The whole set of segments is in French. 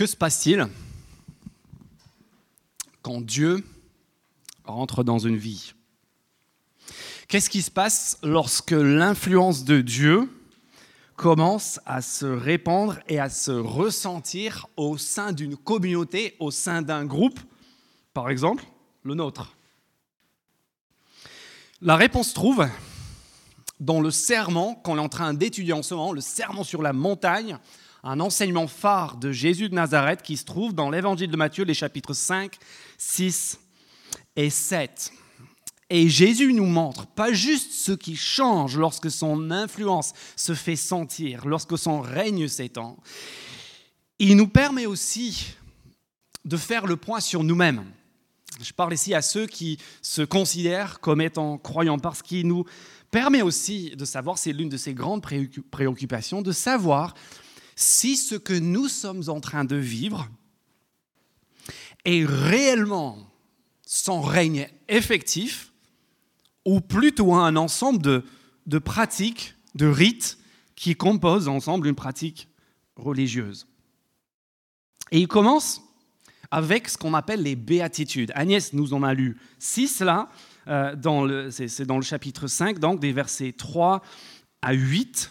Que se passe-t-il quand Dieu rentre dans une vie? Qu'est-ce qui se passe lorsque l'influence de Dieu commence à se répandre et à se ressentir au sein d'une communauté, au sein d'un groupe, par exemple le nôtre? La réponse trouve dans le serment qu'on est en train d'étudier en ce moment, le serment sur la montagne, un enseignement phare de Jésus de Nazareth qui se trouve dans l'évangile de Matthieu, les chapitres 5, 6 et 7. Et Jésus nous montre pas juste ce qui change lorsque son influence se fait sentir, lorsque son règne s'étend, il nous permet aussi de faire le point sur nous-mêmes. Je parle ici à ceux qui se considèrent comme étant croyants, parce qu'il nous permet aussi de savoir, c'est l'une de ses grandes préoccupations, de savoir si ce que nous sommes en train de vivre est réellement son règne effectif ou plutôt un ensemble de, de pratiques, de rites qui composent ensemble une pratique religieuse. Et il commence avec ce qu'on appelle les béatitudes. Agnès nous en a lu six là, euh, c'est dans le chapitre 5, donc des versets 3 à 8.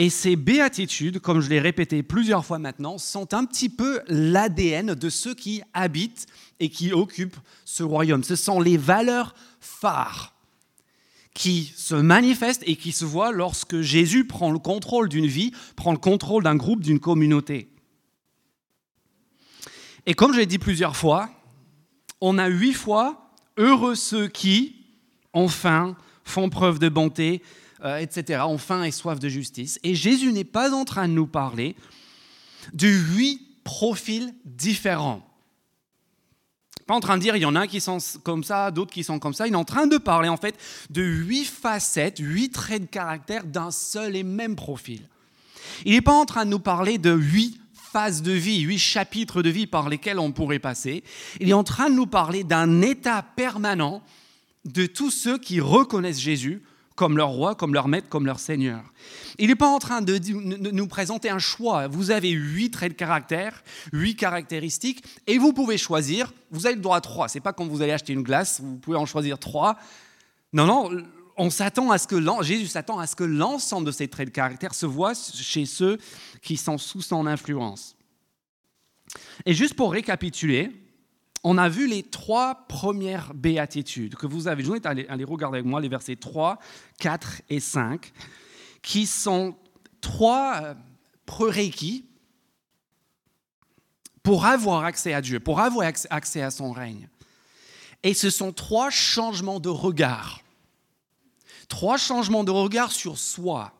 Et ces béatitudes, comme je l'ai répété plusieurs fois maintenant, sont un petit peu l'ADN de ceux qui habitent et qui occupent ce royaume. Ce sont les valeurs phares qui se manifestent et qui se voient lorsque Jésus prend le contrôle d'une vie, prend le contrôle d'un groupe, d'une communauté. Et comme je l'ai dit plusieurs fois, on a huit fois heureux ceux qui, enfin, font preuve de bonté, euh, etc., ont faim et soif de justice. Et Jésus n'est pas en train de nous parler de huit profils différents. Pas en train de dire il y en a qui sont comme ça, d'autres qui sont comme ça. Il est en train de parler en fait de huit facettes, huit traits de caractère d'un seul et même profil. Il n'est pas en train de nous parler de huit phases de vie, huit chapitres de vie par lesquels on pourrait passer. Il est en train de nous parler d'un état permanent de tous ceux qui reconnaissent Jésus comme leur roi, comme leur maître, comme leur seigneur. Il n'est pas en train de nous présenter un choix. Vous avez huit traits de caractère, huit caractéristiques, et vous pouvez choisir. Vous avez le droit à trois. C'est pas quand vous allez acheter une glace, vous pouvez en choisir trois. Non, non, on s'attend à ce que Jésus s'attend à ce que l'ensemble de ces traits de caractère se voient chez ceux qui sont sous son influence. Et juste pour récapituler, on a vu les trois premières béatitudes que vous avez. Je vous invite à aller, regarder avec moi les versets 3, 4 et 5, qui sont trois euh, prérequis pour avoir accès à Dieu, pour avoir accès à son règne. Et ce sont trois changements de regard. Trois changements de regard sur soi,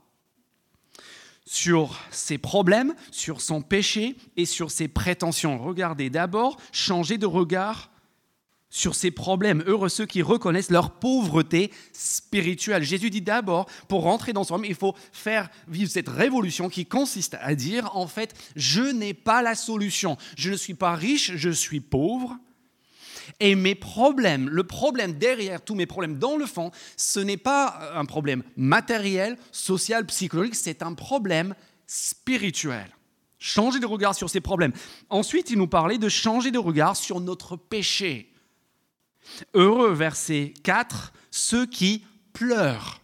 sur ses problèmes, sur son péché et sur ses prétentions. Regardez d'abord, changer de regard sur ses problèmes. Heureux ceux qui reconnaissent leur pauvreté spirituelle. Jésus dit d'abord, pour rentrer dans son homme, il faut faire vivre cette révolution qui consiste à dire, en fait, je n'ai pas la solution. Je ne suis pas riche, je suis pauvre. Et mes problèmes, le problème derrière tous mes problèmes dans le fond, ce n'est pas un problème matériel, social, psychologique, c'est un problème spirituel. Changer de regard sur ces problèmes. Ensuite, il nous parlait de changer de regard sur notre péché. Heureux, verset 4, ceux qui pleurent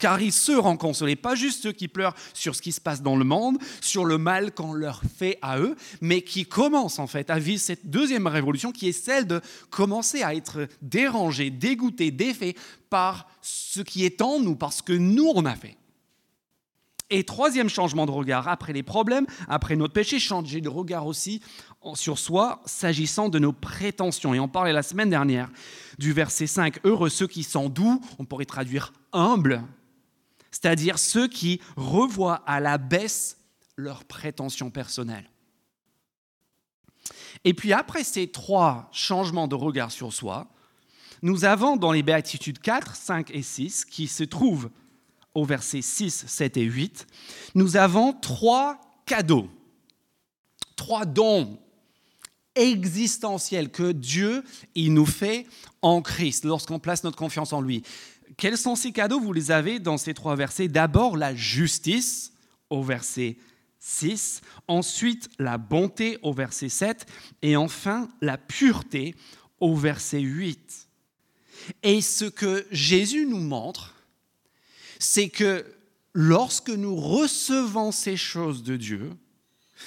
car ils seront consolés. Pas juste ceux qui pleurent sur ce qui se passe dans le monde, sur le mal qu'on leur fait à eux, mais qui commencent en fait à vivre cette deuxième révolution qui est celle de commencer à être dérangés, dégoûtés, défaits par ce qui est en nous, parce que nous on a fait. Et troisième changement de regard, après les problèmes, après notre péché, changer de regard aussi sur soi s'agissant de nos prétentions. Et on parlait la semaine dernière du verset 5, Heureux ceux qui sont doux, on pourrait traduire humbles, c'est-à-dire ceux qui revoient à la baisse leurs prétentions personnelles. Et puis après ces trois changements de regard sur soi, nous avons dans les béatitudes 4, 5 et 6, qui se trouvent au verset 6, 7 et 8, nous avons trois cadeaux, trois dons existentiels que Dieu il nous fait en Christ lorsqu'on place notre confiance en lui. Quels sont ces cadeaux Vous les avez dans ces trois versets? D'abord, la justice au verset 6, ensuite la bonté au verset 7, et enfin la pureté au verset 8. Et ce que Jésus nous montre, c'est que lorsque nous recevons ces choses de Dieu,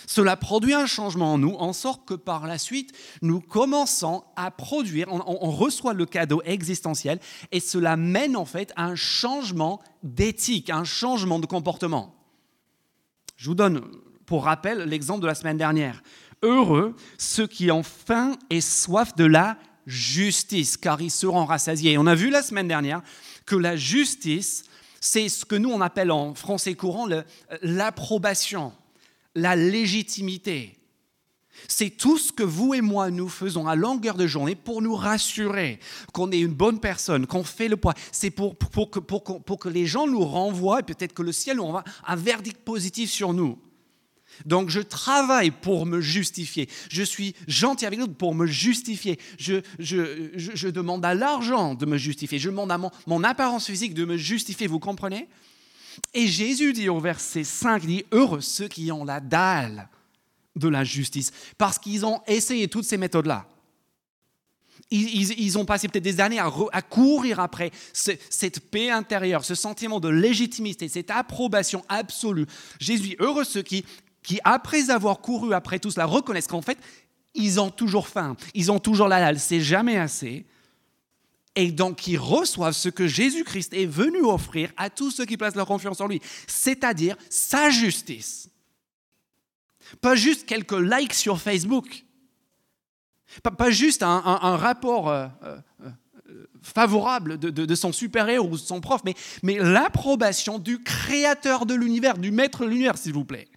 cela produit un changement en nous, en sorte que par la suite, nous commençons à produire, on, reçoit le cadeau existentiel, et cela mène en fait à un changement d'éthique, un changement de comportement. Je vous donne pour rappel l'exemple de la semaine dernière. Heureux ceux qui ont faim et soif de la justice, car ils seront rassasiés. On a vu la semaine dernière que la justice, c'est ce que nous on appelle en français courant l'approbation la légitimité. C'est tout ce que vous et moi nous faisons à longueur de journée pour nous rassurer qu'on est une bonne personne, qu'on fait le poids. C'est pour, que, les gens nous renvoient et peut-être que le ciel nous renvoie un verdict positif sur nous. Donc je travaille pour me justifier. Je suis gentil avec l'autre pour me justifier. Je, demande à l'argent de me justifier. Je demande à mon apparence physique de me justifier. Vous comprenez? Et Jésus dit au verset 5, dit, heureux ceux qui ont la dalle de la justice, parce qu'ils ont essayé toutes ces méthodes-là. Ils, ont passé peut-être des années à, courir après cette paix intérieure, ce sentiment de légitimité, cette approbation absolue. Jésus, heureux ceux qui, qui, après avoir couru après tout cela, reconnaissent qu'en fait, ils ont toujours faim, ils ont toujours la dalle, c'est jamais assez et donc qui reçoivent ce que Jésus-Christ est venu offrir à tous ceux qui placent leur confiance en lui, c'est-à-dire sa justice. Pas juste quelques likes sur Facebook, pas, juste un, rapport euh, euh, euh, favorable de, son supérieur ou de son prof, mais, mais l'approbation du créateur de l'univers, du maître de l'univers, s'il vous plaît.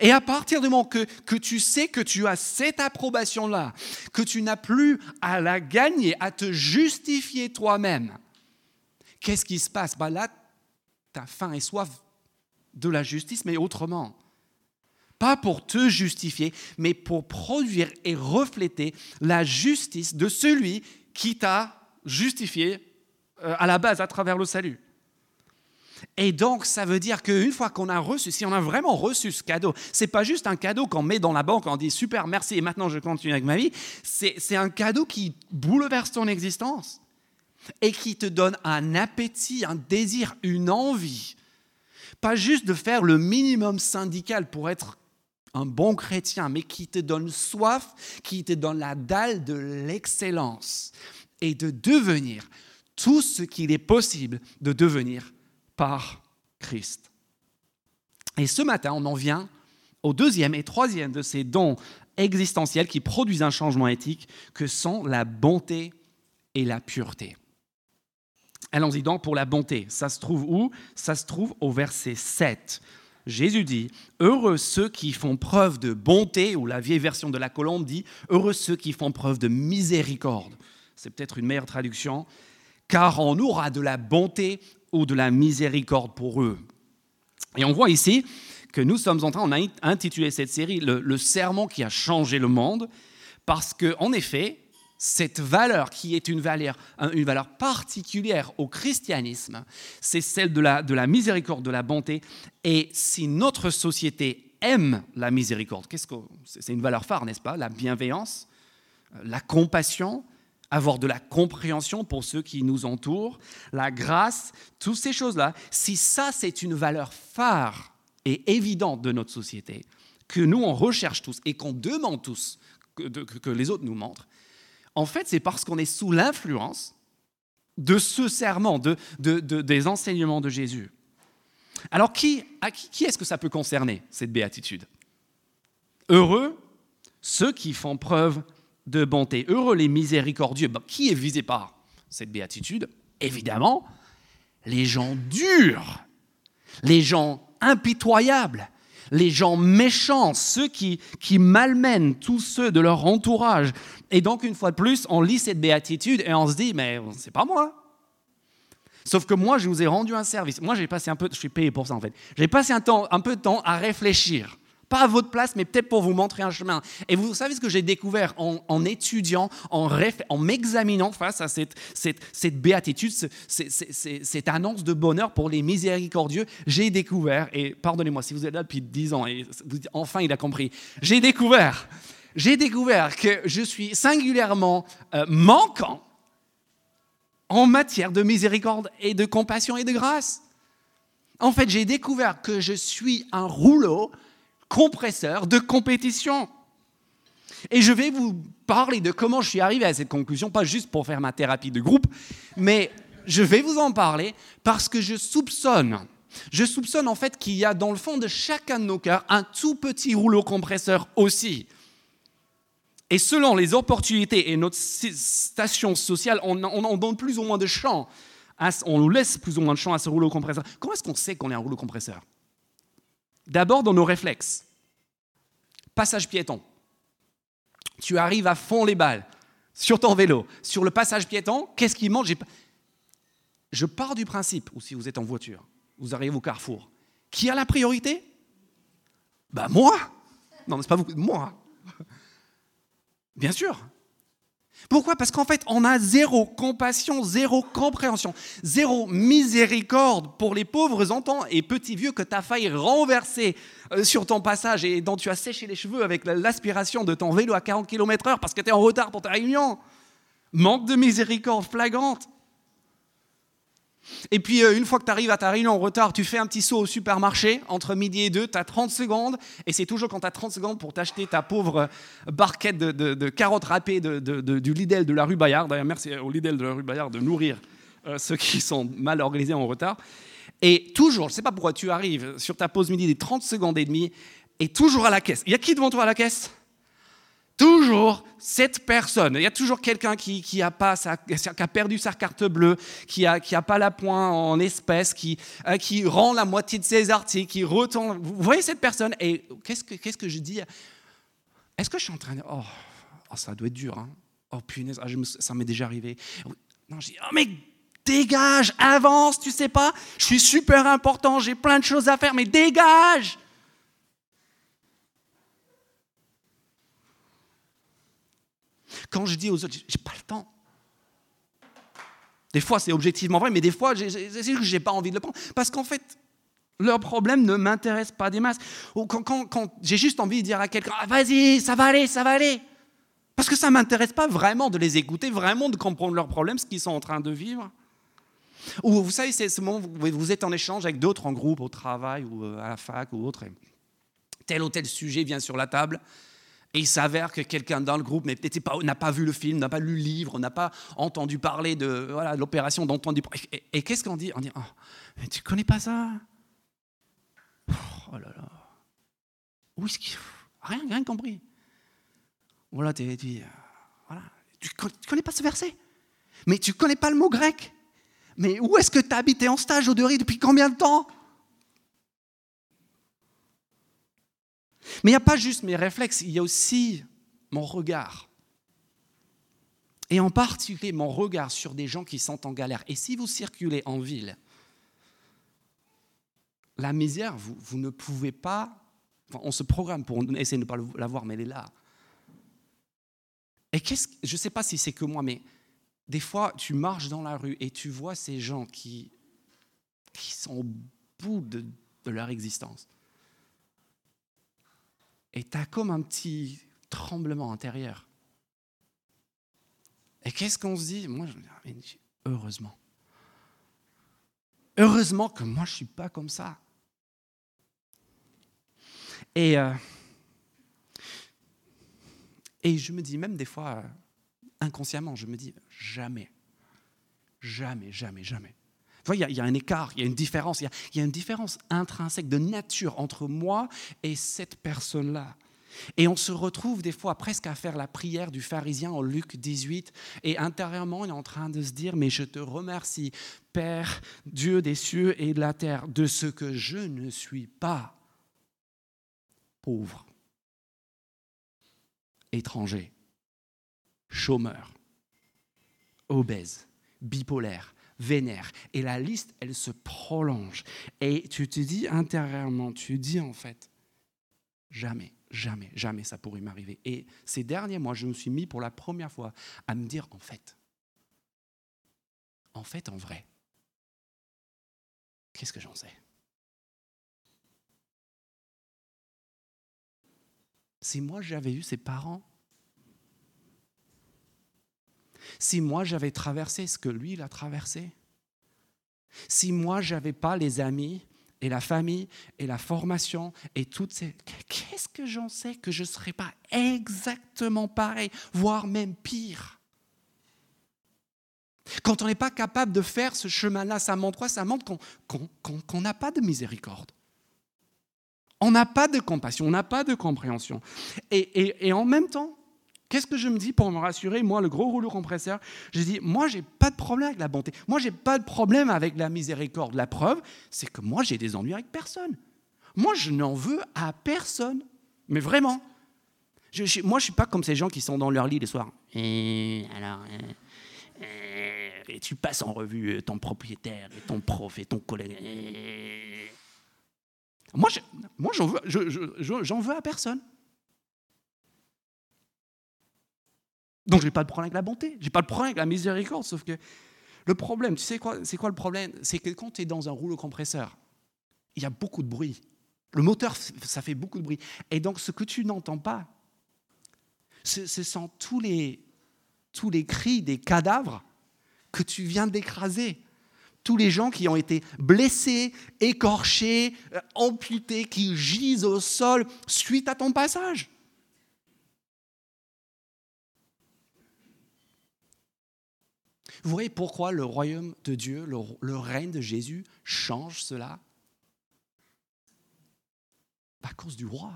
Et à partir du moment que, tu sais que tu as cette approbation-là, que tu n'as plus à la gagner, à te justifier toi-même, qu'est-ce qui se passe? Bah Là, tu as faim et soif de la justice, mais autrement. Pas pour te justifier, mais pour produire et refléter la justice de celui qui t'a justifié euh, à la base à travers le salut. Et donc, ça veut dire qu'une fois qu'on a reçu, si on a vraiment reçu ce cadeau, c'est pas juste un cadeau qu'on met dans la banque, on dit super, merci, et maintenant je continue avec ma vie. C'est un cadeau qui bouleverse ton existence et qui te donne un appétit, un désir, une envie. Pas juste de faire le minimum syndical pour être un bon chrétien, mais qui te donne soif, qui te donne la dalle de l'excellence et de devenir tout ce qu'il est possible de devenir par Christ. Et ce matin, on en vient au deuxième et troisième de ces dons existentiels qui produisent un changement éthique, que sont la bonté et la pureté. Allons-y donc pour la bonté. Ça se trouve où? Ça se trouve au verset 7. Jésus dit, Heureux ceux qui font preuve de bonté, ou la vieille version de la colombe dit, Heureux ceux qui font preuve de miséricorde. C'est peut-être une meilleure traduction, car on aura de la bonté ou de la miséricorde pour eux. Et on voit ici que nous sommes en train, on a intitulé cette série le, serment qui a changé le monde, parce que en effet, cette valeur qui est une valeur, une valeur particulière au christianisme, c'est celle de la, de la miséricorde, de la bonté. Et si notre société aime la miséricorde, qu'est-ce que c'est une valeur phare, n'est-ce pas? La bienveillance, la compassion, avoir de la compréhension pour ceux qui nous entourent, la grâce, toutes ces choses-là, si ça c'est une valeur phare et évidente de notre société, que nous on recherche tous et qu'on demande tous que, les autres nous montrent, en fait c'est parce qu'on est sous l'influence de ce serment, de, des enseignements de Jésus. Alors qui, qui est-ce que ça peut concerner, cette béatitude? Heureux ceux qui font preuve de bonté. Heureux les miséricordieux. qui est visé par cette béatitude Évidemment, les gens durs, les gens impitoyables, les gens méchants, ceux qui, qui malmènent tous ceux de leur entourage. Et donc, une fois de plus, on lit cette béatitude et on se dit, mais c'est pas moi. Sauf que moi, je vous ai rendu un service. Moi, j'ai passé un peu, je suis payé pour ça en fait. J'ai passé un, peu de temps à réfléchir Pas à votre place, mais peut-être pour vous montrer un chemin. Et vous savez ce que j'ai découvert en, étudiant, en, m'examinant face à cette, cette, béatitude, cette, annonce de bonheur pour les miséricordieux J'ai découvert, et pardonnez-moi si vous êtes là depuis 10 ans et enfin il a compris, j'ai découvert, j'ai découvert que je suis singulièrement euh, manquant en matière de miséricorde et de compassion et de grâce. En fait, j'ai découvert que je suis un rouleau compresseur de compétition. Et je vais vous parler de comment je suis arrivé à cette conclusion, pas juste pour faire ma thérapie de groupe, mais je vais vous en parler parce que je soupçonne, je soupçonne en fait qu'il y a dans le fond de chacun de nos cœurs un tout petit rouleau compresseur aussi. Et selon les opportunités et notre station sociale, on, on, donne plus ou moins de champ, on nous laisse plus ou moins de champ à ce rouleau compresseur. Comment est-ce qu'on sait qu'on est un rouleau compresseur? D'abord dans nos réflexes. Passage piéton. Tu arrives à fond les balles sur ton vélo, sur le passage piéton, qu'est-ce qui manque Je pars du principe, ou si vous êtes en voiture, vous arrivez au carrefour, qui a la priorité? Ben moi Non, c'est pas vous, moi. Bien sûr. Pourquoi? Parce qu'en fait, on a zéro compassion, zéro compréhension, zéro miséricorde pour les pauvres enfants et petits vieux que tu as failli renverser euh, sur ton passage et dont tu as séché les cheveux avec l'aspiration de ton vélo à 40 km/h parce que tu es en retard pour ta réunion. Manque de miséricorde flagrante. Et puis, euh, une fois que tu arrives à ta réunion en retard, tu fais un petit saut au supermarché entre midi et deux, tu as 30 secondes, et c'est toujours quand tu as 30 secondes pour t'acheter ta pauvre barquette de, carottes râpées du Lidl de la rue Bayard. D'ailleurs, merci au Lidl de la rue Bayard de nourrir euh, ceux qui sont mal organisés en retard. Et toujours, je ne sais pas pourquoi, tu arrives sur ta pause midi des 30 secondes et demie, et toujours à la caisse. Il y a qui devant toi à la caisse? Toujours cette personne. Il y a toujours quelqu'un qui, qui, a a perdu sa carte bleue, qui n'a qui a pas la pointe en espèces, qui, euh, qui rend la moitié de ses articles, qui retourne. Vous voyez cette personne Et qu'est-ce que, qu'est-ce que je dis? Est-ce que je suis en train de... Oh, oh ça doit être dur. Hein oh punaise, ah, ça m'est déjà arrivé. Non, je dis, oh mais dégage, avance, tu sais pas Je suis super important, j'ai plein de choses à faire, mais dégage Quand je dis aux autres, j'ai pas le temps. Des fois, c'est objectivement vrai, mais des fois, c'est que je n'ai pas envie de le prendre. Parce qu'en fait, leur problème ne m'intéresse pas des masses. Ou quand, j'ai juste envie de dire à quelqu'un, ah, vas-y, ça va aller, ça va aller. Parce que ça ne m'intéresse pas vraiment de les écouter, vraiment de comprendre leurs problèmes, ce qu'ils sont en train de vivre. Ou vous savez, c'est ce moment où vous êtes en échange avec d'autres en groupe, au travail ou euh, à la fac ou autre. Et tel ou tel sujet vient sur la table. Et il s'avère que quelqu'un dans le groupe n'a pas, vu le film, n'a pas lu le livre, n'a pas entendu parler de l'opération d'entendu. Et, et qu'est-ce qu'on dit? On dit oh, Mais tu connais pas ça? Oh là là. Où est-ce qu'il. Rien, rien compris. Voilà, tu dis. Euh, voilà. Tu ne connais pas ce verset? Mais tu connais pas le mot grec? Mais où est-ce que tu habité en stage au Deri depuis combien de temps? Mais il n'y a pas juste mes réflexes, il y a aussi mon regard. Et en particulier mon regard sur des gens qui sont en galère. Et si vous circulez en ville, la misère, vous, ne pouvez pas... on se programme pour essayer de ne pas la voir, mais elle est là. Et qu'est-ce, je ne sais pas si c'est que moi, mais des fois, tu marches dans la rue et tu vois ces gens qui sont au bout de leur existence. Et tu as comme un petit tremblement intérieur. Et qu'est-ce qu'on se dit? Moi, je me dis, heureusement. Heureusement que moi, je ne suis pas comme ça. Et, euh, et je me dis même des fois, euh, inconsciemment, je me dis, jamais, jamais, jamais, jamais. Il y, a un écart, il y a une différence, il y a, une différence intrinsèque de nature entre moi et cette personne-là. Et on se retrouve des fois presque à faire la prière du pharisien en Luc 18, et intérieurement, il est en train de se dire, mais je te remercie, Père, Dieu des cieux et de la terre, de ce que je ne suis pas pauvre, étranger, chômeur, obèse, bipolaire, vénère. Et la liste, elle se prolonge. Et tu te dis intérieurement, tu dis en fait, jamais, jamais, jamais ça pourrait m'arriver. Et ces derniers mois, je me suis mis pour la première fois à me dire, en fait, en fait, en vrai, qu'est-ce que j'en sais? Si moi j'avais eu ses parents, si moi j'avais traversé ce que lui il a traversé, si moi j'avais pas les amis et la famille et la formation et toutes ces qu'est-ce que j'en sais que je ne serais pas exactement pareil, voire même pire? Quand on n'est pas capable de faire ce chemin-là, ça montre quoi? Ça montre qu'on n'a pas de miséricorde. On n'a pas de compassion, on n'a pas de compréhension. Et, en même temps, qu'est-ce que je me dis pour me rassurer? Moi, le gros rouleau compresseur, je dis, moi, j'ai pas de problème avec la bonté. Moi, j'ai pas de problème avec la miséricorde. La preuve, c'est que moi, j'ai des ennuis avec personne. Moi, je n'en veux à personne. Mais vraiment. moi, je suis pas comme ces gens qui sont dans leur lit les soirs. Et alors, euh, euh, et tu passes en revue ton propriétaire, et ton prof, et ton collègue. Moi, moi j'en veux, j'en veux à personne. Donc, je n'ai pas de problème avec la bonté, je n'ai pas de problème avec la miséricorde, sauf que le problème, tu sais quoi, c'est quoi le problème? C'est que quand tu es dans un rouleau compresseur, il y a beaucoup de bruit. Le moteur, ça fait beaucoup de bruit. Et donc, ce que tu n'entends pas, ce, ce sont tous les, tous les cris des cadavres que tu viens d'écraser tous les gens qui ont été blessés, écorchés, euh, amputés, qui gisent au sol suite à ton passage. Vous voyez pourquoi le royaume de Dieu, le, règne de Jésus change cela? À cause du roi.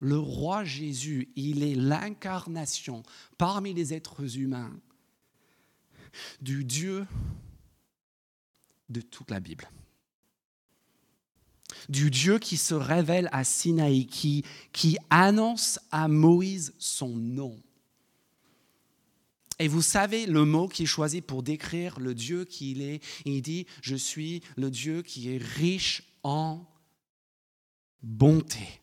Le roi Jésus, il est l'incarnation parmi les êtres humains du Dieu de toute la Bible. Du Dieu qui se révèle à Sinaï, qui, qui annonce à Moïse son nom. Et vous savez le mot qui est choisi pour décrire le Dieu qu'il est. Il dit, je suis le Dieu qui est riche en bonté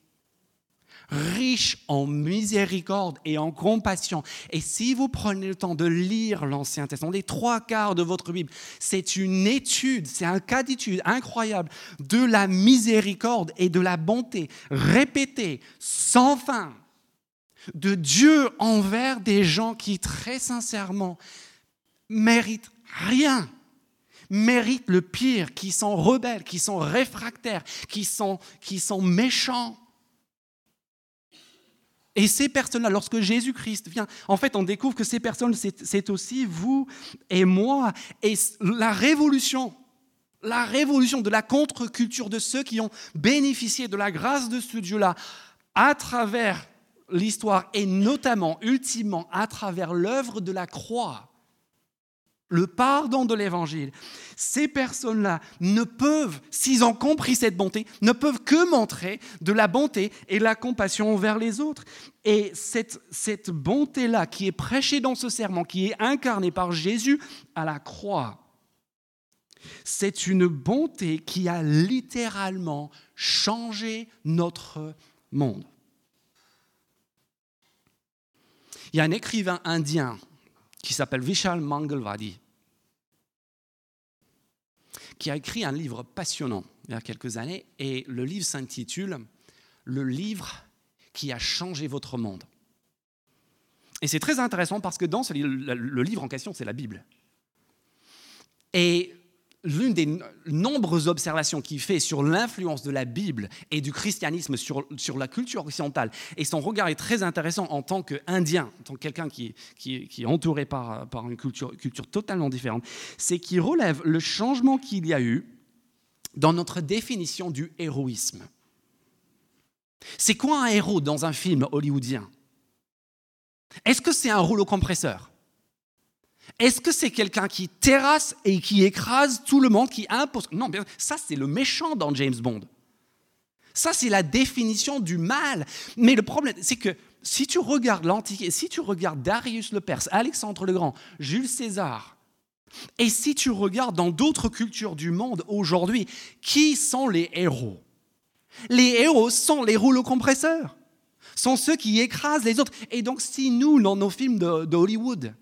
riche en miséricorde et en compassion. Et si vous prenez le temps de lire l'Ancien Testament, les trois quarts de votre Bible, c'est une étude, c'est un cas d'étude incroyable de la miséricorde et de la bonté répétée sans fin de Dieu envers des gens qui très sincèrement méritent rien méritent le pire, qui sont rebelles, qui sont réfractaires, qui sont, qui sont méchants. Et ces personnes-là, lorsque Jésus-Christ vient, en fait, on découvre que ces personnes, c'est aussi vous et moi. Et la révolution, la révolution de la contre-culture de ceux qui ont bénéficié de la grâce de ce Dieu-là à travers l'histoire et notamment, ultimement, à travers l'œuvre de la croix, le pardon de l'évangile, ces personnes-là ne peuvent, s'ils ont compris cette bonté, ne peuvent que montrer de la bonté et la compassion envers les autres. Et cette, cette bonté-là qui est prêchée dans ce serment, qui est incarnée par Jésus à la croix, c'est une bonté qui a littéralement changé notre monde. Il y a un écrivain indien qui s'appelle Vishal Mangalwadi, qui a écrit un livre passionnant il y a quelques années, et le livre s'intitule Le livre qui a changé votre monde. Et c'est très intéressant parce que dans ce livre, le livre en question, c'est la Bible. Et l'une des nombreuses observations qu'il fait sur l'influence de la Bible et du christianisme sur, sur, la culture occidentale, et son regard est très intéressant en tant qu'Indien, en tant que quelqu'un qui, qui, est entouré par, par une culture, culture totalement différente, c'est qu'il relève le changement qu'il y a eu dans notre définition du héroïsme. C'est quoi un héros dans un film hollywoodien? Est-ce que c'est un rouleau compresseur? Est-ce que c'est quelqu'un qui terrasse et qui écrase tout le monde, qui impose? Non, ça c'est le méchant dans James Bond. Ça c'est la définition du mal. Mais le problème, c'est que si tu regardes l'Antiquité, si tu regardes Darius le Perse, Alexandre le Grand, Jules César, et si tu regardes dans d'autres cultures du monde aujourd'hui, qui sont les héros? Les héros sont les rouleaux compresseurs, sont ceux qui écrasent les autres. Et donc si nous, dans nos films de, Hollywood,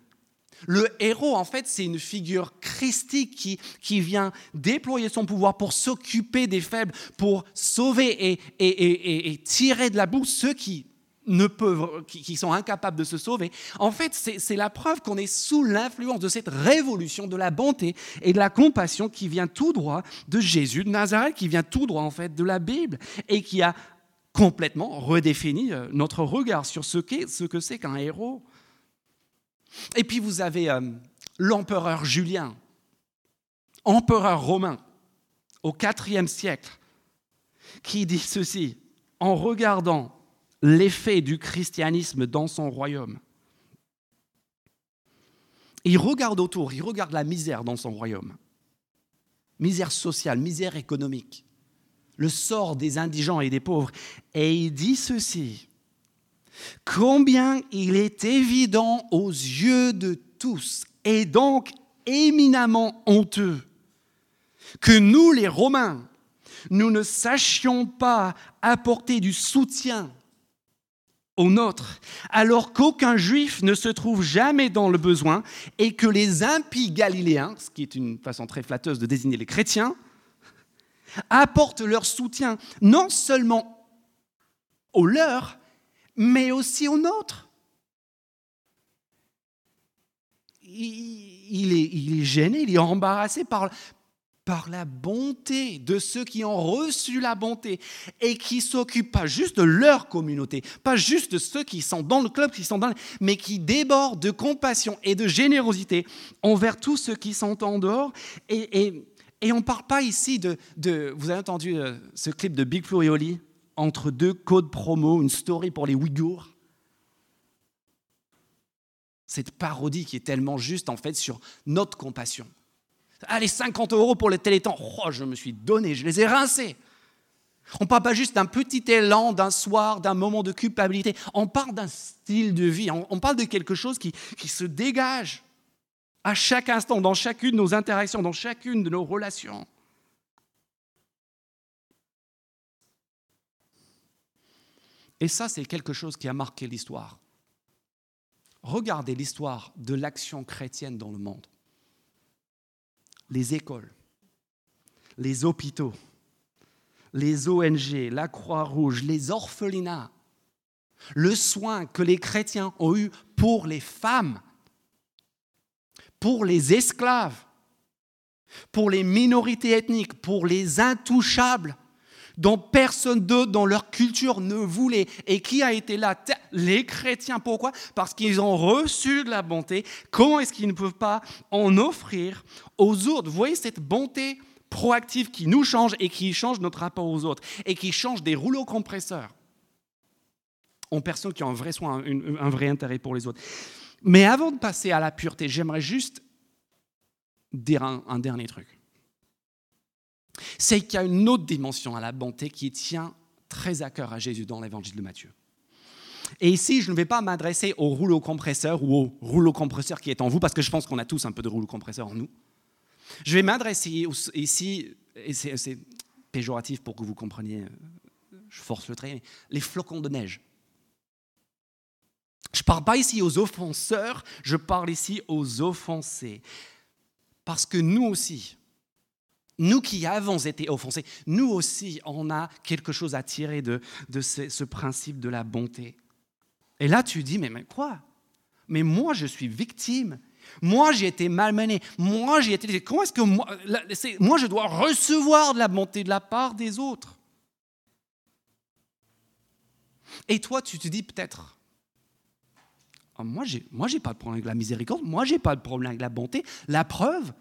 le héros, en fait, c'est une figure christique qui, vient déployer son pouvoir pour s'occuper des faibles, pour sauver et, tirer de la boue ceux qui ne peuvent, qui, sont incapables de se sauver, en fait, c'est la preuve qu'on est sous l'influence de cette révolution de la bonté et de la compassion qui vient tout droit de Jésus de Nazareth, qui vient tout droit en fait de la Bible et qui a complètement redéfini euh, notre regard sur ce que c'est qu'un héros. Et puis vous avez euh, l'empereur Julien, empereur romain au IVe siècle, qui dit ceci en regardant l'effet du christianisme dans son royaume. Il regarde autour, il regarde la misère dans son royaume. Misère sociale, misère économique, le sort des indigents et des pauvres. Et il dit ceci, combien il est évident aux yeux de tous, et donc éminemment honteux, que nous les Romains, nous ne sachions pas apporter du soutien au nôtre, alors qu'aucun juif ne se trouve jamais dans le besoin et que les impies galiléens, ce qui est une façon très flatteuse de désigner les chrétiens, apportent leur soutien non seulement aux leurs, mais aussi aux nôtres. Il est, gêné, il est embarrassé par, la bonté de ceux qui ont reçu la bonté et qui s'occupent pas juste de leur communauté, pas juste de ceux qui sont dans le club, qui sont dans mais qui débordent de compassion et de générosité envers tous ceux qui sont en dehors. Et, on ne parle pas ici de, de, Vous avez entendu euh, ce clip de Big Flo et Oli? Entre deux codes promo, une story pour les Ouïghours cette parodie qui est tellement juste en fait sur notre compassion. Allez, 50 euros pour le téléthon. Oh, je me suis donné, je les ai rincés. On parle pas juste d'un petit élan, d'un soir, d'un moment de culpabilité. On parle d'un style de vie. On, parle de quelque chose qui, qui se dégage à chaque instant, dans chacune de nos interactions, dans chacune de nos relations. Et ça, c'est quelque chose qui a marqué l'histoire. Regardez l'histoire de l'action chrétienne dans le monde les écoles, les hôpitaux, les ONG, la Croix-Rouge, les orphelinats, le soin que les chrétiens ont eu pour les femmes, pour les esclaves, pour les minorités ethniques, pour les intouchables, dont personne d'autre dans leur culture ne voulait. Et qui a été là? Les chrétiens. Pourquoi? Parce qu'ils ont reçu de la bonté. Comment est-ce qu'ils ne peuvent pas en offrir aux autres? Vous voyez cette bonté proactive qui nous change et qui change notre rapport aux autres et qui change des rouleaux compresseurs en personnes qui ont un vrai soin, un vrai intérêt pour les autres. Mais avant de passer à la pureté, j'aimerais juste dire un dernier truc c'est qu'il y a une autre dimension à la bonté qui tient très à cœur à Jésus dans l'évangile de Matthieu. Et ici, je ne vais pas m'adresser au rouleau compresseur ou au rouleau compresseur qui est en vous, parce que je pense qu'on a tous un peu de rouleau compresseur en nous. Je vais m'adresser ici, et c'est péjoratif pour que vous compreniez, je force le trait, les flocons de neige. Je ne parle pas ici aux offenseurs, je parle ici aux offensés. Parce que nous aussi, nous qui avons été offensés, nous aussi, on a quelque chose à tirer de, ce, principe de la bonté. Et là, tu dis, mais, mais quoi? Mais moi, je suis victime. Moi, j'ai été malmené. Moi, j'ai été. Comment est-ce que moi, je dois recevoir de la bonté de la part des autres? Et toi, tu te dis peut-être, oh, moi, j'ai, moi, j'ai pas de problème avec la miséricorde. Moi, j'ai pas de problème avec la bonté. La preuve,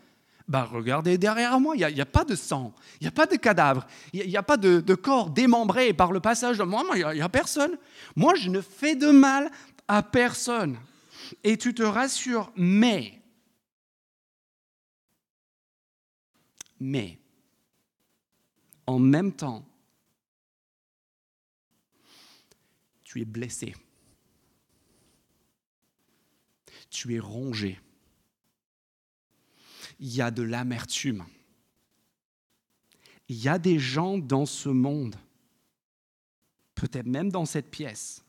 bah, regardez derrière moi, il n'y a, pas de sang, il n'y a pas de cadavre, il n'y a, pas de, corps démembré par le passage de moi, il n'y a, a personne. Moi, je ne fais de mal à personne. Et tu te rassures, mais, mais, en même temps, tu es blessé, tu es rongé il y a de l'amertume. Il y a des gens dans ce monde peut-être même dans cette pièce,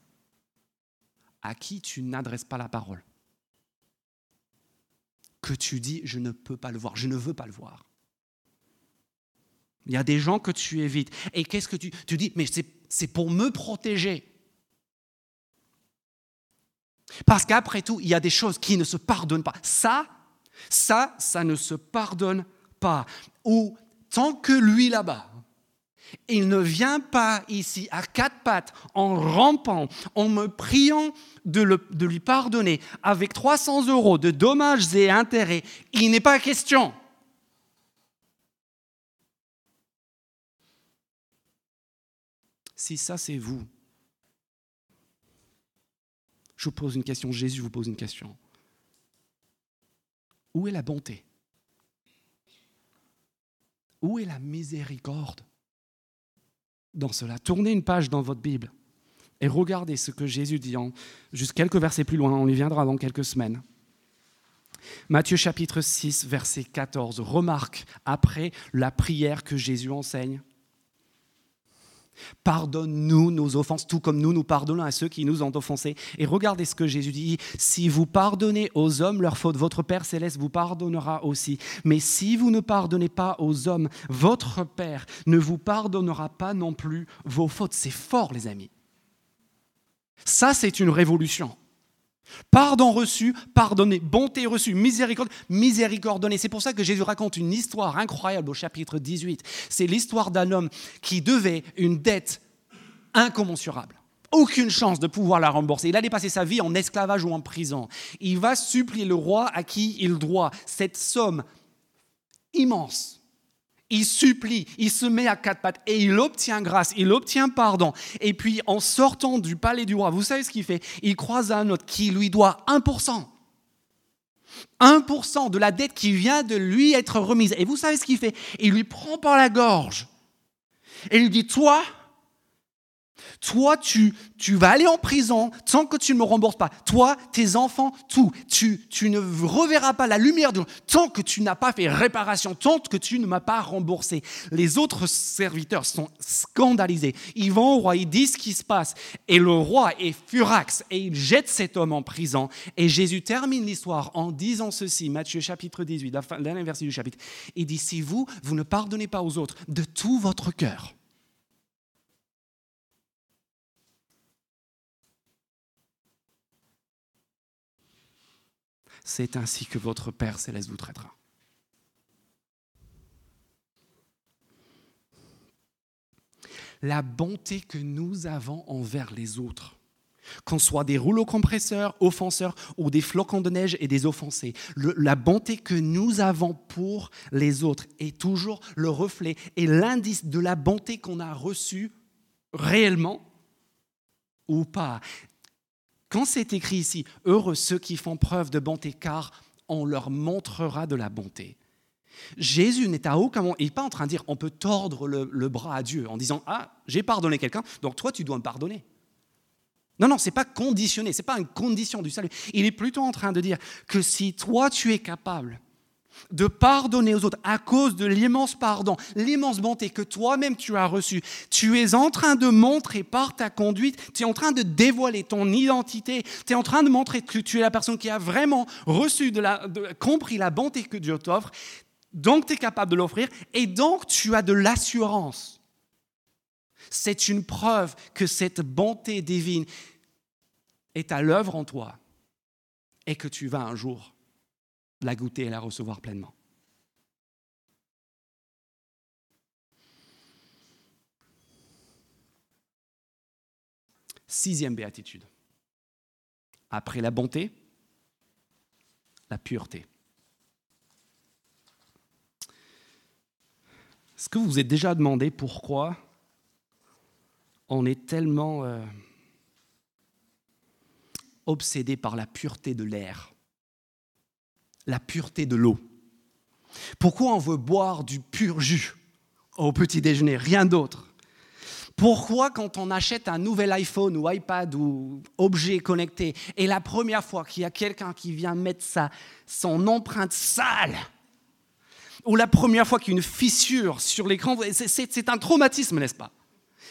à qui tu n'adresses pas la parole. Que tu dis, je ne peux pas le voir, je ne veux pas le voir. Il y a des gens que tu évites. Et qu'est-ce que tu, tu dis Mais c'est pour me protéger. Parce qu'après tout, il y a des choses qui ne se pardonnent pas. Ça, ça, ça ne se pardonne pas. Ou tant que lui là-bas, il ne vient pas ici à quatre pattes en rampant, en me priant de, de lui pardonner avec 300 euros de dommages et intérêts. Il n'est pas question. Si ça c'est vous, je vous pose une question, Jésus vous pose une question. Où est la bonté? Où est la miséricorde? Dans cela Tournez une page dans votre Bible et regardez ce que Jésus dit, en, juste quelques versets plus loin, on y viendra dans quelques semaines. Matthieu chapitre 6, verset 14. Remarque après la prière que Jésus enseigne. Pardonne-nous nos offenses, tout comme nous nous pardonnons à ceux qui nous ont offensés. Et regardez ce que Jésus dit. Si vous pardonnez aux hommes leurs fautes, votre Père céleste vous pardonnera aussi. Mais si vous ne pardonnez pas aux hommes, votre Père ne vous pardonnera pas non plus vos fautes. C'est fort, les amis. Ça, c'est une révolution. Pardon reçu, pardonné, bonté reçue, miséricorde, miséricorde donnée. C'est pour ça que Jésus raconte une histoire incroyable au chapitre 18. C'est l'histoire d'un homme qui devait une dette incommensurable. Aucune chance de pouvoir la rembourser. Il allait passer sa vie en esclavage ou en prison. Il va supplier le roi à qui il doit cette somme immense il supplie, il se met à quatre pattes et il obtient grâce, il obtient pardon. Et puis en sortant du palais du roi, vous savez ce qu'il fait? Il croise un autre qui lui doit 1%. 1% de la dette qui vient de lui être remise. Et vous savez ce qu'il fait? Il lui prend par la gorge et lui dit, toi, toi, tu, tu vas aller en prison tant que tu ne me rembourses pas. Toi, tes enfants, tout. Tu, tu ne reverras pas la lumière de tant que tu n'as pas fait réparation, tant que tu ne m'as pas remboursé. Les autres serviteurs sont scandalisés. Ils vont au roi, ils disent ce qui se passe. Et le roi est furax et il jette cet homme en prison. Et Jésus termine l'histoire en disant ceci, Matthieu chapitre 18, la dernière verset du chapitre. Il dit, si vous, vous ne pardonnez pas aux autres de tout votre cœur, c'est ainsi que votre Père céleste vous traitera. La bonté que nous avons envers les autres, qu'on soit des rouleaux compresseurs, offenseurs ou des flocons de neige et des offensés, la bonté que nous avons pour les autres est toujours le reflet et l'indice de la bonté qu'on a reçue réellement ou pas. Quand c'est écrit ici, heureux ceux qui font preuve de bonté, car on leur montrera de la bonté. Jésus n'est à aucun moment, il n'est pas en train de dire on peut tordre le, bras à Dieu en disant Ah, j'ai pardonné quelqu'un, donc toi tu dois me pardonner. Non, non, ce n'est pas conditionné, ce n'est pas une condition du salut. Il est plutôt en train de dire que si toi tu es capable de pardonner aux autres à cause de l'immense pardon, l'immense bonté que toi-même tu as reçue. Tu es en train de montrer par ta conduite, tu es en train de dévoiler ton identité, tu es en train de montrer que tu es la personne qui a vraiment reçu, de la, compris la bonté que Dieu t'offre, donc tu es capable de l'offrir et donc tu as de l'assurance. C'est une preuve que cette bonté divine est à l'œuvre en toi et que tu vas un jour la goûter et la recevoir pleinement. Sixième béatitude. Après la bonté, la pureté. Est-ce que vous vous êtes déjà demandé pourquoi on est tellement euh, obsédé par la pureté de l'air? La pureté de l'eau. Pourquoi on veut boire du pur jus au petit déjeuner, rien d'autre. Pourquoi quand on achète un nouvel iPhone ou iPad ou objet connecté, et la première fois qu'il y a quelqu'un qui vient mettre sa, son empreinte sale, ou la première fois qu'il y a une fissure sur l'écran, c'est un traumatisme, n'est-ce pas?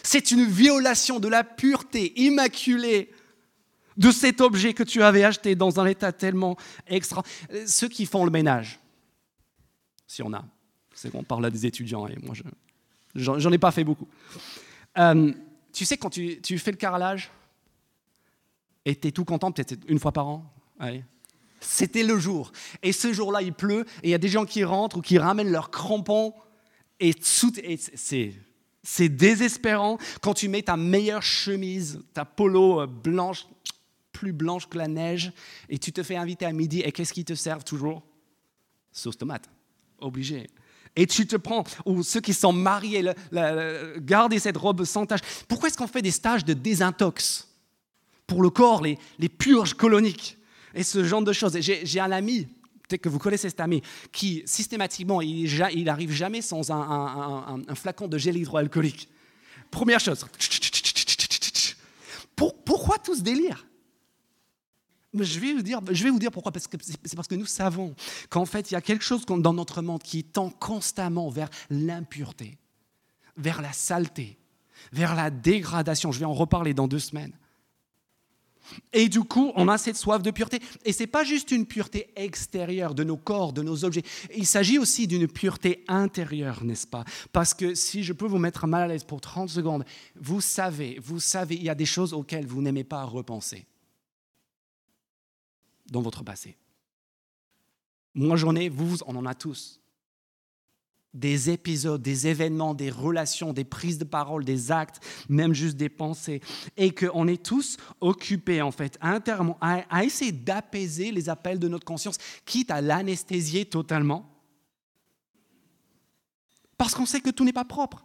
C'est une violation de la pureté immaculée de cet objet que tu avais acheté dans un état tellement extra. Ceux qui font le ménage, si on a, c'est qu'on parle à des étudiants et moi, je, j'en ai pas fait beaucoup. Euh, tu sais, quand tu, fais le carrelage et tu es tout content, peut-être une fois par an, c'était le jour. Et ce jour-là, il pleut et il y a des gens qui rentrent ou qui ramènent leurs crampons et, c'est c'est désespérant quand tu mets ta meilleure chemise, ta polo euh, blanche, plus blanche que la neige, et tu te fais inviter à midi, et qu'est-ce qu'ils te servent toujours? Sauce tomate, obligé. Et tu te prends, ou ceux qui sont mariés, garder cette robe sans tache. Pourquoi est-ce qu'on fait des stages de désintox pour le corps, les, les purges coloniques et ce genre de choses? J'ai un ami, peut-être que vous connaissez cet ami, qui systématiquement, il, il arrive jamais sans un, un flacon de gel hydroalcoolique. Première chose. pourquoi tout ce délire? Je vais, vous dire, je vais vous dire pourquoi, parce que c'est parce que nous savons qu'en fait, il y a quelque chose dans notre monde qui tend constamment vers l'impureté, vers la saleté, vers la dégradation. Je vais en reparler dans deux semaines. Et du coup, on a cette soif de pureté. Et ce n'est pas juste une pureté extérieure de nos corps, de nos objets. Il s'agit aussi d'une pureté intérieure, n'est-ce pas? Parce que si je peux vous mettre mal à l'aise pour 30 secondes, vous savez, vous savez, il y a des choses auxquelles vous n'aimez pas repenser dans votre passé. Moi, j'en ai, vous, on en a tous. Des épisodes, des événements, des relations, des prises de parole, des actes, même juste des pensées. Et qu'on est tous occupés, en fait, intérieurement, à, à essayer d'apaiser les appels de notre conscience, quitte à l'anesthésier totalement. Parce qu'on sait que tout n'est pas propre.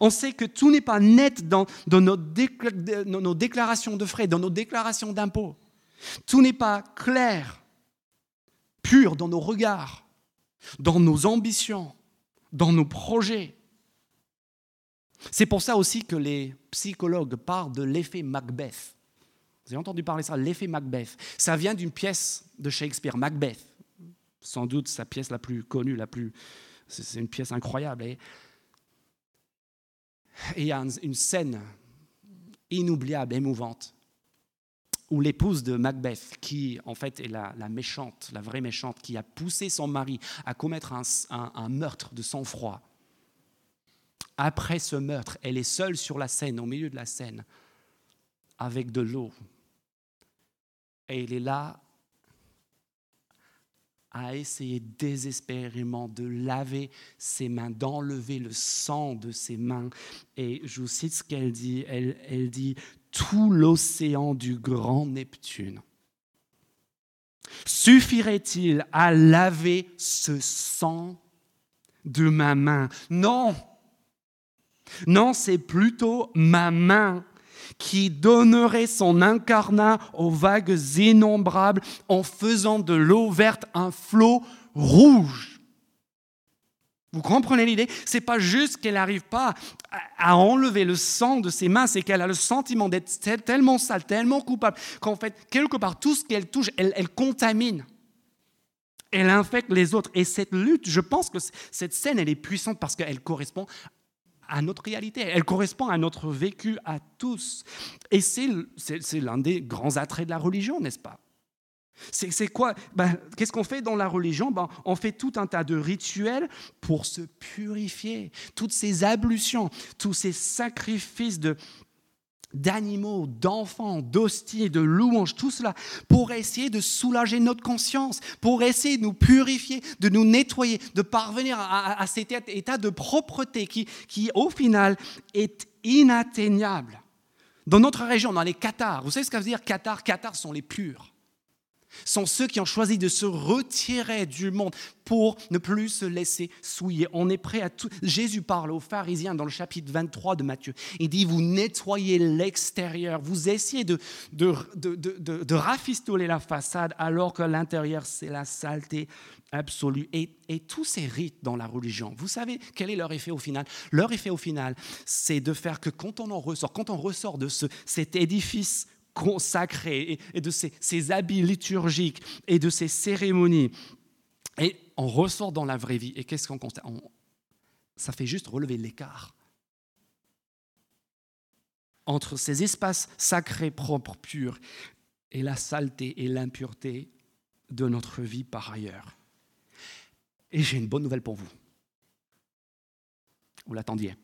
On sait que tout n'est pas net dans, nos déclarations de frais, dans nos déclarations d'impôts. Tout n'est pas clair, pur dans nos regards, dans nos ambitions, dans nos projets. C'est pour ça aussi que les psychologues parlent de l'effet Macbeth. Vous avez entendu parler de ça, l'effet Macbeth. Ça vient d'une pièce de Shakespeare, Macbeth. Sans doute sa pièce la plus connue, la plus. C'est une pièce incroyable. Et il y a une scène inoubliable, émouvante, ou l'épouse de Macbeth, qui en fait est la, méchante, la vraie méchante, qui a poussé son mari à commettre un, meurtre de sang-froid. Après ce meurtre, elle est seule sur la scène, au milieu de la scène, avec de l'eau. Et elle est là à essayer désespérément de laver ses mains, d'enlever le sang de ses mains. Et je vous cite ce qu'elle dit. Elle, elle dit, tout l'océan du grand Neptune. Suffirait-il à laver ce sang de ma main? Non. Non, c'est plutôt ma main qui donnerait son incarnat aux vagues innombrables en faisant de l'eau verte un flot rouge. Vous comprenez l'idée? C'est pas juste qu'elle n'arrive pas à enlever le sang de ses mains, c'est qu'elle a le sentiment d'être tellement sale, tellement coupable, qu'en fait, quelque part, tout ce qu'elle touche, elle, elle, contamine. Elle infecte les autres. Et cette lutte, je pense que cette scène, elle est puissante parce qu'elle correspond à notre réalité. Elle correspond à notre vécu à tous. Et c'est l'un des grands attraits de la religion, n'est-ce pas? C'est quoi? Ben, Qu'est-ce qu'on fait dans la religion? Ben, On fait tout un tas de rituels pour se purifier. Toutes ces ablutions, tous ces sacrifices de, d'animaux, d'enfants, d'hosties, de louanges, tout cela, pour essayer de soulager notre conscience, pour essayer de nous purifier, de nous nettoyer, de parvenir à, cet état de propreté qui, qui, au final, est inatteignable. Dans notre région, dans les Qatars, vous savez ce que veut dire? Qatar Qatar sont les purs sont ceux qui ont choisi de se retirer du monde pour ne plus se laisser souiller. On est prêt à tout. Jésus parle aux pharisiens dans le chapitre 23 de Matthieu. Il dit, vous nettoyez l'extérieur, vous essayez de, de, rafistoler la façade alors que l'intérieur, c'est la saleté absolue. Et, et, tous ces rites dans la religion, vous savez quel est leur effet au final? Leur effet au final, c'est de faire que quand on en ressort, quand on ressort de ce, cet édifice consacrés et de ces, habits liturgiques et de ces cérémonies. Et on ressort dans la vraie vie. Et qu'est-ce qu'on constate? Ça fait juste relever l'écart. entre ces espaces sacrés, propres, purs, et la saleté et l'impureté de notre vie par ailleurs. Et j'ai une bonne nouvelle pour vous. Vous l'attendiez.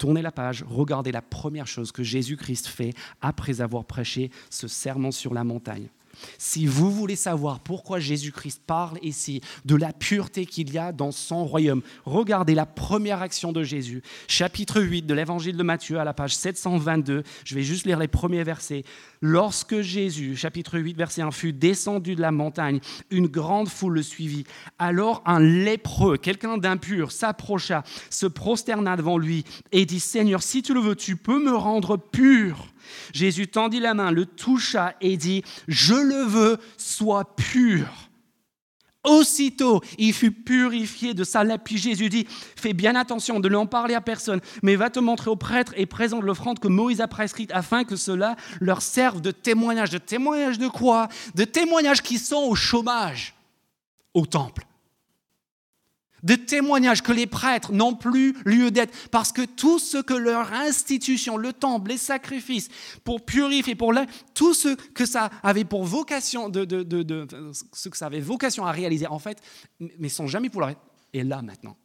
Tournez la page, regardez la première chose que Jésus-Christ fait après avoir prêché ce serment sur la montagne. Si vous voulez savoir pourquoi Jésus-Christ parle ici de la pureté qu'il y a dans son royaume, regardez la première action de Jésus, chapitre 8 de l'évangile de Matthieu à la page 722. Je vais juste lire les premiers versets. Lorsque Jésus, chapitre 8, verset 1, fut descendu de la montagne, une grande foule le suivit. Alors un lépreux, quelqu'un d'impur, s'approcha, se prosterna devant lui et dit, Seigneur, si tu le veux, tu peux me rendre pur. Jésus tendit la main, le toucha et dit, Je le veux, sois pur. Aussitôt, il fut purifié de sa. Puis Jésus dit, fais bien attention de ne en parler à personne, mais va te montrer au prêtre et présente l'offrande que Moïse a prescrite afin que cela leur serve de témoignage. De témoignage de quoi? De témoignage qui sont au chômage au temple de témoignages que les prêtres n'ont plus lieu d'être, parce que tout ce que leur institution, le temple, les sacrifices, pour purifier, pour tout ce que ça avait pour vocation, de, ce que ça avait vocation à réaliser, en fait, mais sans jamais pouvoir être, est là maintenant.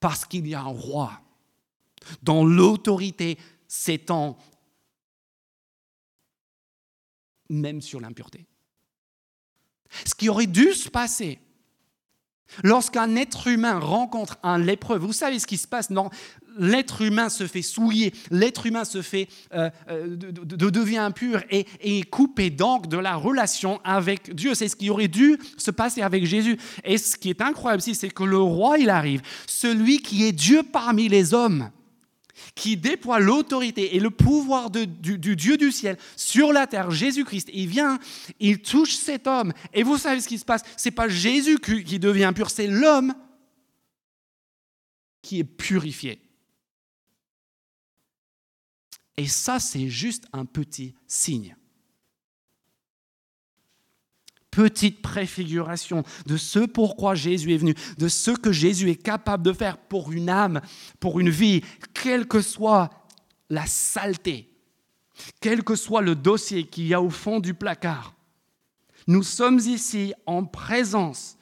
Parce qu'il y a un roi dont l'autorité s'étend même sur l'impureté. Ce qui aurait dû se passer Lorsqu'un être humain rencontre un lépreux, vous savez ce qui se passe l'être humain se fait souiller, l'être humain se fait euh, euh, de, devient impur et, et coupé donc de la relation avec Dieu. C'est ce qui aurait dû se passer avec Jésus. Et ce qui est incroyable aussi, c'est que le roi il arrive, celui qui est Dieu parmi les hommes qui déploie l'autorité et le pouvoir du, Dieu du ciel sur la terre, Jésus-Christ, il vient, il touche cet homme. Et vous savez ce qui se passe? Ce n'est pas Jésus qui devient pur, c'est l'homme qui est purifié. Et ça, c'est juste un petit signe petite préfiguration de ce pourquoi Jésus est venu, de ce que Jésus est capable de faire pour une âme, pour une vie, quelle que soit la saleté, quel que soit le dossier qu'il y a au fond du placard. Nous sommes ici en présence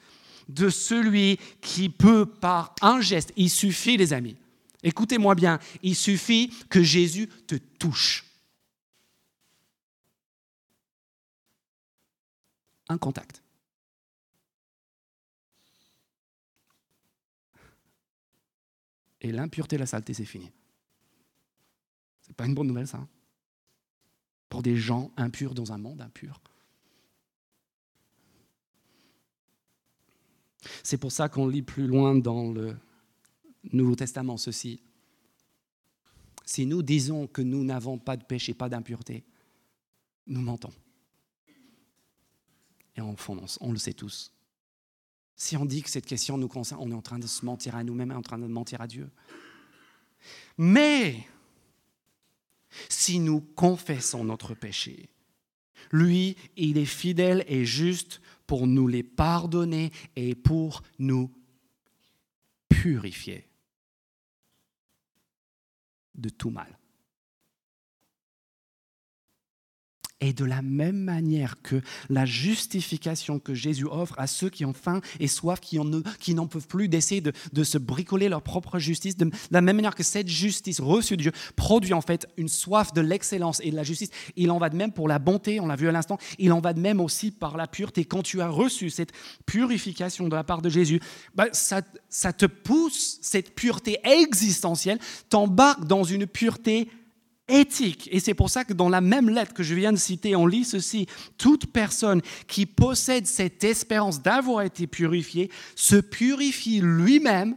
de celui qui peut par un geste, il suffit les amis, écoutez-moi bien, il suffit que Jésus te touche. Un contact. Et l'impureté, la saleté, c'est fini. C'est pas une bonne nouvelle, ça. Hein. Pour des gens impurs dans un monde impur. C'est pour ça qu'on lit plus loin dans le Nouveau Testament ceci. Si nous disons que nous n'avons pas de péché, pas d'impureté, nous mentons. Et en fond, on le sait tous. Si on dit que cette question nous concerne, on est en train de se mentir à nous-mêmes, en train de mentir à Dieu. Mais si nous confessons notre péché, lui, il est fidèle et juste pour nous les pardonner et pour nous purifier de tout mal. Et de la même manière que la justification que Jésus offre à ceux qui ont faim et soif, qui, n'en peuvent plus d'essayer de, se bricoler leur propre justice, de la même manière que cette justice reçue de Dieu produit en fait une soif de l'excellence et de la justice, il en va de même pour la bonté, on l'a vu à l'instant, il en va de même aussi par la pureté. Quand tu as reçu cette purification de la part de Jésus, bah, ça, ça te pousse, cette pureté existentielle, t'embarque dans une pureté éthique. Et c'est pour ça que dans la même lettre que je viens de citer, on lit ceci. Toute personne qui possède cette espérance d'avoir été purifiée se purifie lui-même,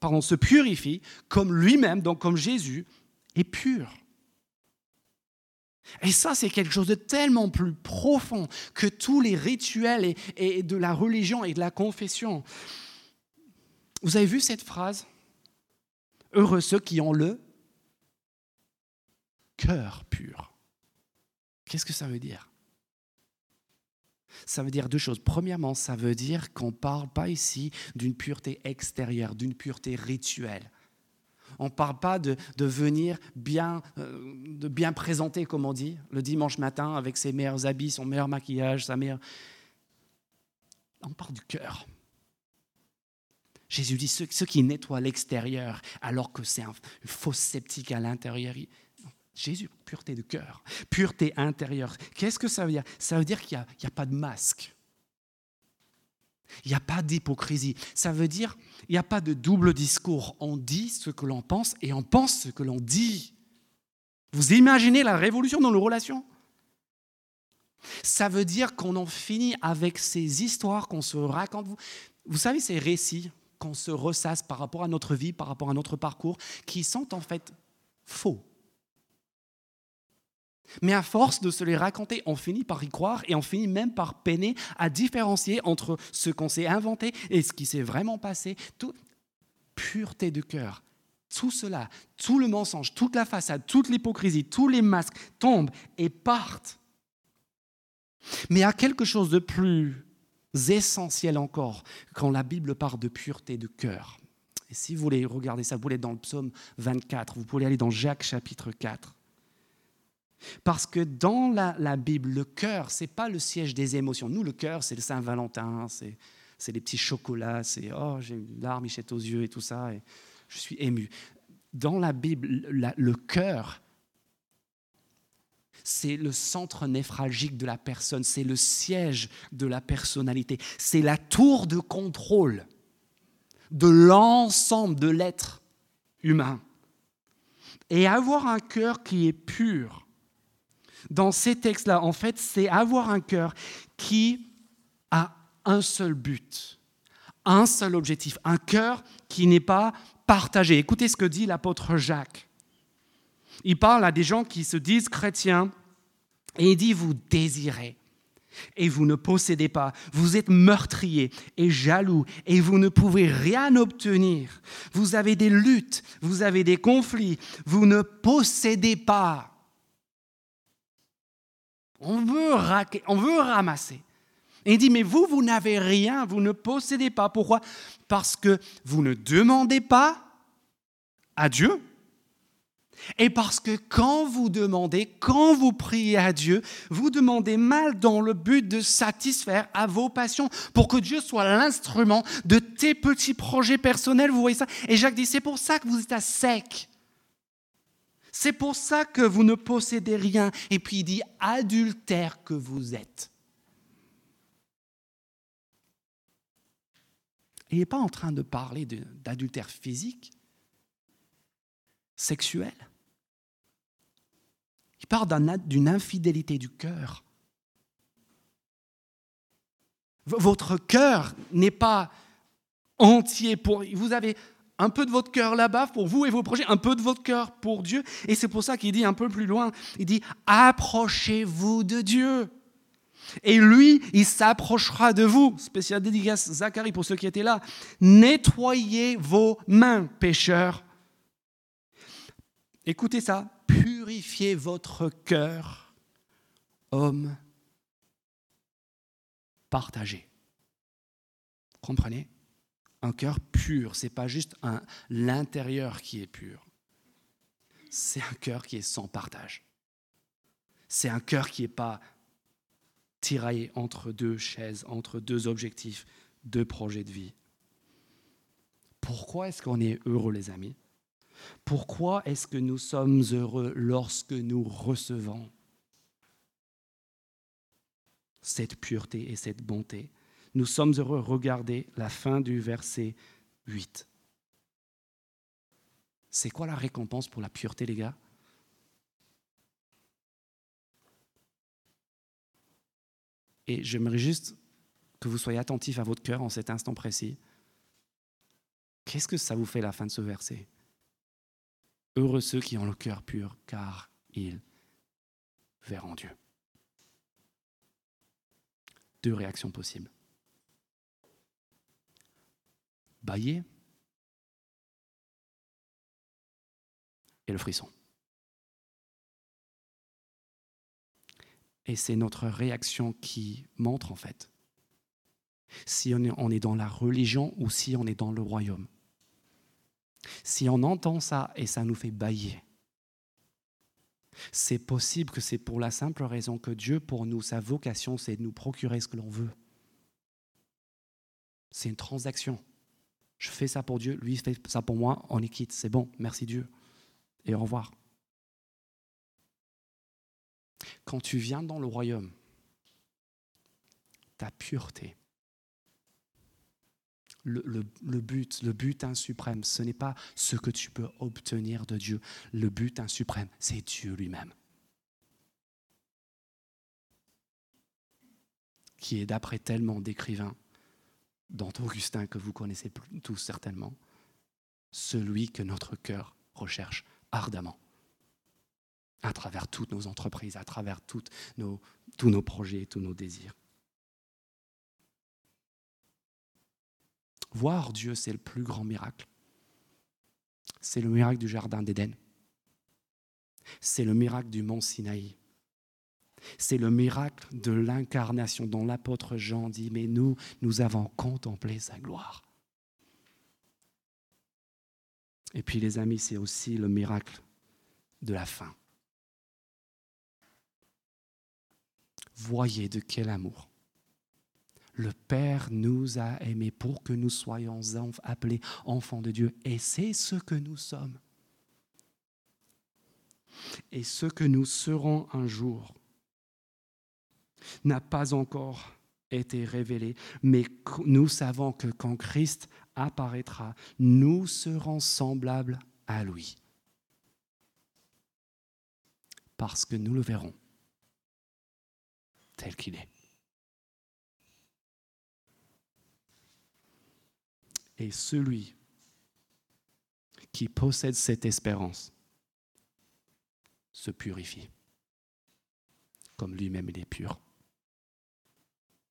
pardon, se purifie comme lui-même, donc comme Jésus, est pur. Et ça, c'est quelque chose de tellement plus profond que tous les rituels et de la religion et de la confession. Vous avez vu cette phrase? Heureux ceux qui ont le cœur pur. Qu'est-ce que ça veut dire? Ça veut dire deux choses. Premièrement, ça veut dire qu'on ne parle pas ici d'une pureté extérieure, d'une pureté rituelle. On ne parle pas de, venir bien, euh, de bien présenter, comme on dit, le dimanche matin avec ses meilleurs habits, son meilleur maquillage, sa meilleure... On parle du cœur. Jésus dit ceux, qui nettoient l'extérieur alors que c'est un faux sceptique à l'intérieur. Jésus, pureté de cœur, pureté intérieure. Qu'est-ce que ça veut dire? Ça veut dire qu'il n'y a, pas de masque. Il n'y a pas d'hypocrisie. Ça veut dire il n'y a pas de double discours. On dit ce que l'on pense et on pense ce que l'on dit. Vous imaginez la révolution dans nos relations? Ça veut dire qu'on en finit avec ces histoires qu'on se raconte. Vous, vous savez, ces récits qu'on se ressasse par rapport à notre vie, par rapport à notre parcours, qui sont en fait faux. Mais à force de se les raconter, on finit par y croire et on finit même par peiner à différencier entre ce qu'on s'est inventé et ce qui s'est vraiment passé. Pureté de cœur. Tout cela, tout le mensonge, toute la façade, toute l'hypocrisie, tous les masques tombent et partent. Mais il y a quelque chose de plus essentiel encore quand la Bible parle de pureté de cœur. Et si vous voulez regarder ça, vous voulez dans le psaume 24, vous pouvez aller dans Jacques chapitre 4. Parce que dans la, Bible, le cœur, ce n'est pas le siège des émotions. Nous, le cœur, c'est le Saint-Valentin, c'est, les petits chocolats, c'est oh, j'ai une larme, il aux yeux et tout ça, et je suis ému. Dans la Bible, le cœur, c'est le centre névralgique de la personne, c'est le siège de la personnalité, c'est la tour de contrôle de l'ensemble de l'être humain. Et avoir un cœur qui est pur, dans ces textes-là, en fait, c'est avoir un cœur qui a un seul but, un seul objectif, un cœur qui n'est pas partagé. Écoutez ce que dit l'apôtre Jacques. Il parle à des gens qui se disent chrétiens et il dit, vous désirez et vous ne possédez pas. Vous êtes meurtrier et jaloux et vous ne pouvez rien obtenir. Vous avez des luttes, vous avez des conflits, vous ne possédez pas. On veut, on veut ramasser. Et il dit, mais vous, vous n'avez rien, vous ne possédez pas. Pourquoi? Parce que vous ne demandez pas à Dieu. Et parce que quand vous demandez, quand vous priez à Dieu, vous demandez mal dans le but de satisfaire à vos passions, pour que Dieu soit l'instrument de tes petits projets personnels. Vous voyez ça? Et Jacques dit, c'est pour ça que vous êtes à sec. C'est pour ça que vous ne possédez rien. Et puis il dit, adultère que vous êtes. il n'est pas en train de parler d'adultère physique, sexuel. Il parle d'une infidélité du cœur. Votre cœur n'est pas entier pour... Vous avez un peu de votre cœur là-bas pour vous et vos projets, un peu de votre cœur pour Dieu. Et c'est pour ça qu'il dit un peu plus loin, il dit, approchez-vous de Dieu. Et lui, il s'approchera de vous. Spécial dédicace Zacharie pour ceux qui étaient là. Nettoyez vos mains, pécheurs. Écoutez ça. Purifiez votre cœur, homme. Partagez. Comprenez? Un cœur pur. C'est pas juste un l'intérieur qui est pur. C'est un cœur qui est sans partage. C'est un cœur qui n'est pas tiraillé entre deux chaises, entre deux objectifs, deux projets de vie. Pourquoi est-ce qu'on est heureux, les amis? Pourquoi est-ce que nous sommes heureux lorsque nous recevons cette pureté et cette bonté? Nous sommes heureux. Regardez la fin du verset 8. C'est quoi la récompense pour la pureté, les gars? Et j'aimerais juste que vous soyez attentifs à votre cœur en cet instant précis. Qu'est-ce que ça vous fait la fin de ce verset? Heureux ceux qui ont le cœur pur, car ils verront Dieu. Deux réactions possibles. Bailler et le frisson. Et c'est notre réaction qui montre en fait si on est, dans la religion ou si on est dans le royaume. Si on entend ça et ça nous fait bailler, c'est possible que c'est pour la simple raison que Dieu, pour nous, sa vocation, c'est de nous procurer ce que l'on veut. C'est une transaction. Je fais ça pour Dieu, lui fait ça pour moi, on est quitte, c'est bon, merci Dieu. Et au revoir. Quand tu viens dans le royaume, ta pureté, le, but, le but suprême, ce n'est pas ce que tu peux obtenir de Dieu. Le but suprême, c'est Dieu lui-même. Qui est d'après tellement d'écrivains, dont Augustin que vous connaissez tous certainement, celui que notre cœur recherche ardemment à travers toutes nos entreprises, à travers tous nos projets, tous nos désirs. Voir Dieu, c'est le plus grand miracle. C'est le miracle du Jardin d'Éden. C'est le miracle du mont Sinaï. C'est le miracle de l'incarnation dont l'apôtre Jean dit, mais nous, nous avons contemplé sa gloire. Et puis les amis, c'est aussi le miracle de la fin. Voyez de quel amour. Le Père nous a aimés pour que nous soyons appelés enfants de Dieu. Et c'est ce que nous sommes. Et ce que nous serons un jour n'a pas encore été révélé, mais nous savons que quand Christ apparaîtra, nous serons semblables à lui. Parce que nous le verrons tel qu'il est. Et celui qui possède cette espérance se purifie, comme lui-même il est pur.